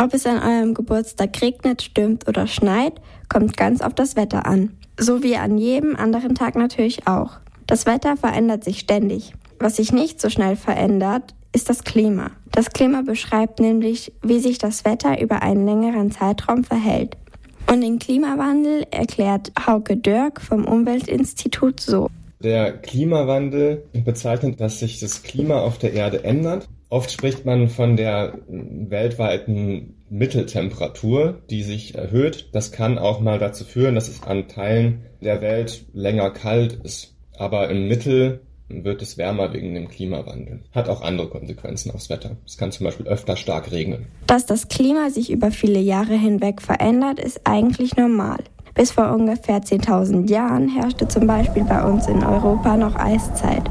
Ob es an eurem Geburtstag regnet, stürmt oder schneit, kommt ganz auf das Wetter an. So wie an jedem anderen Tag natürlich auch. Das Wetter verändert sich ständig. Was sich nicht so schnell verändert, ist das Klima. Das Klima beschreibt nämlich, wie sich das Wetter über einen längeren Zeitraum verhält. Und den Klimawandel erklärt Hauke Dörk vom Umweltinstitut so. Der Klimawandel bezeichnet, dass sich das Klima auf der Erde ändert. Oft spricht man von der weltweiten Mitteltemperatur, die sich erhöht. Das kann auch mal dazu führen, dass es an Teilen der Welt länger kalt ist. Aber im Mittel wird es wärmer wegen dem Klimawandel. Hat auch andere Konsequenzen aufs Wetter. Es kann zum Beispiel öfter stark regnen. Dass das Klima sich über viele Jahre hinweg verändert, ist eigentlich normal. Bis vor ungefähr 10.000 Jahren herrschte zum Beispiel bei uns in Europa noch Eiszeit.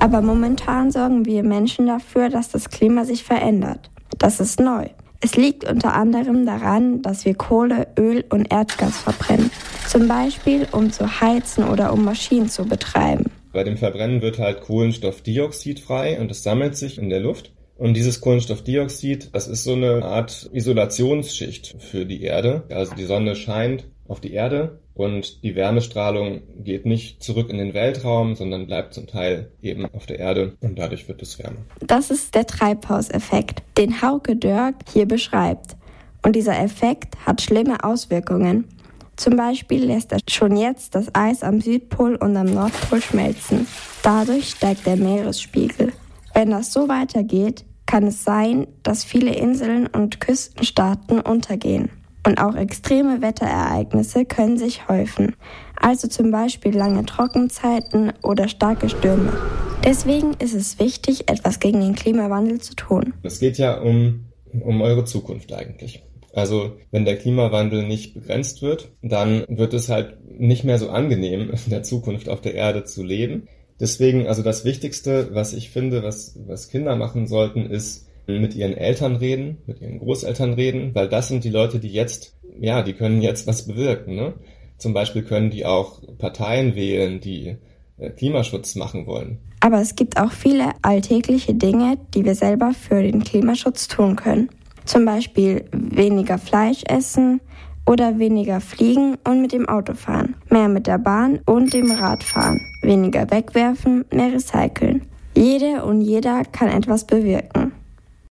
Aber momentan sorgen wir Menschen dafür, dass das Klima sich verändert. Das ist neu. Es liegt unter anderem daran, dass wir Kohle, Öl und Erdgas verbrennen. Zum Beispiel, um zu heizen oder um Maschinen zu betreiben. Bei dem Verbrennen wird halt Kohlenstoffdioxid frei und es sammelt sich in der Luft. Und dieses Kohlenstoffdioxid, das ist so eine Art Isolationsschicht für die Erde. Also die Sonne scheint auf die Erde und die Wärmestrahlung geht nicht zurück in den Weltraum, sondern bleibt zum Teil eben auf der Erde und dadurch wird es wärmer. Das ist der Treibhauseffekt, den Hauke Dörk hier beschreibt. Und dieser Effekt hat schlimme Auswirkungen. Zum Beispiel lässt er schon jetzt das Eis am Südpol und am Nordpol schmelzen. Dadurch steigt der Meeresspiegel. Wenn das so weitergeht, kann es sein, dass viele Inseln und Küstenstaaten untergehen. Und auch extreme Wetterereignisse können sich häufen, also zum Beispiel lange Trockenzeiten oder starke Stürme. Deswegen ist es wichtig, etwas gegen den Klimawandel zu tun. Es geht ja um, um eure Zukunft eigentlich. Also wenn der Klimawandel nicht begrenzt wird, dann wird es halt nicht mehr so angenehm, in der Zukunft auf der Erde zu leben. Deswegen, also das Wichtigste, was ich finde, was, was Kinder machen sollten, ist mit ihren Eltern reden, mit ihren Großeltern reden, weil das sind die Leute, die jetzt, ja, die können jetzt was bewirken. Ne? Zum Beispiel können die auch Parteien wählen, die äh, Klimaschutz machen wollen. Aber es gibt auch viele alltägliche Dinge, die wir selber für den Klimaschutz tun können. Zum Beispiel weniger Fleisch essen oder weniger fliegen und mit dem Auto fahren, mehr mit der Bahn und dem Rad fahren, weniger wegwerfen, mehr recyceln. Jede und jeder kann etwas bewirken.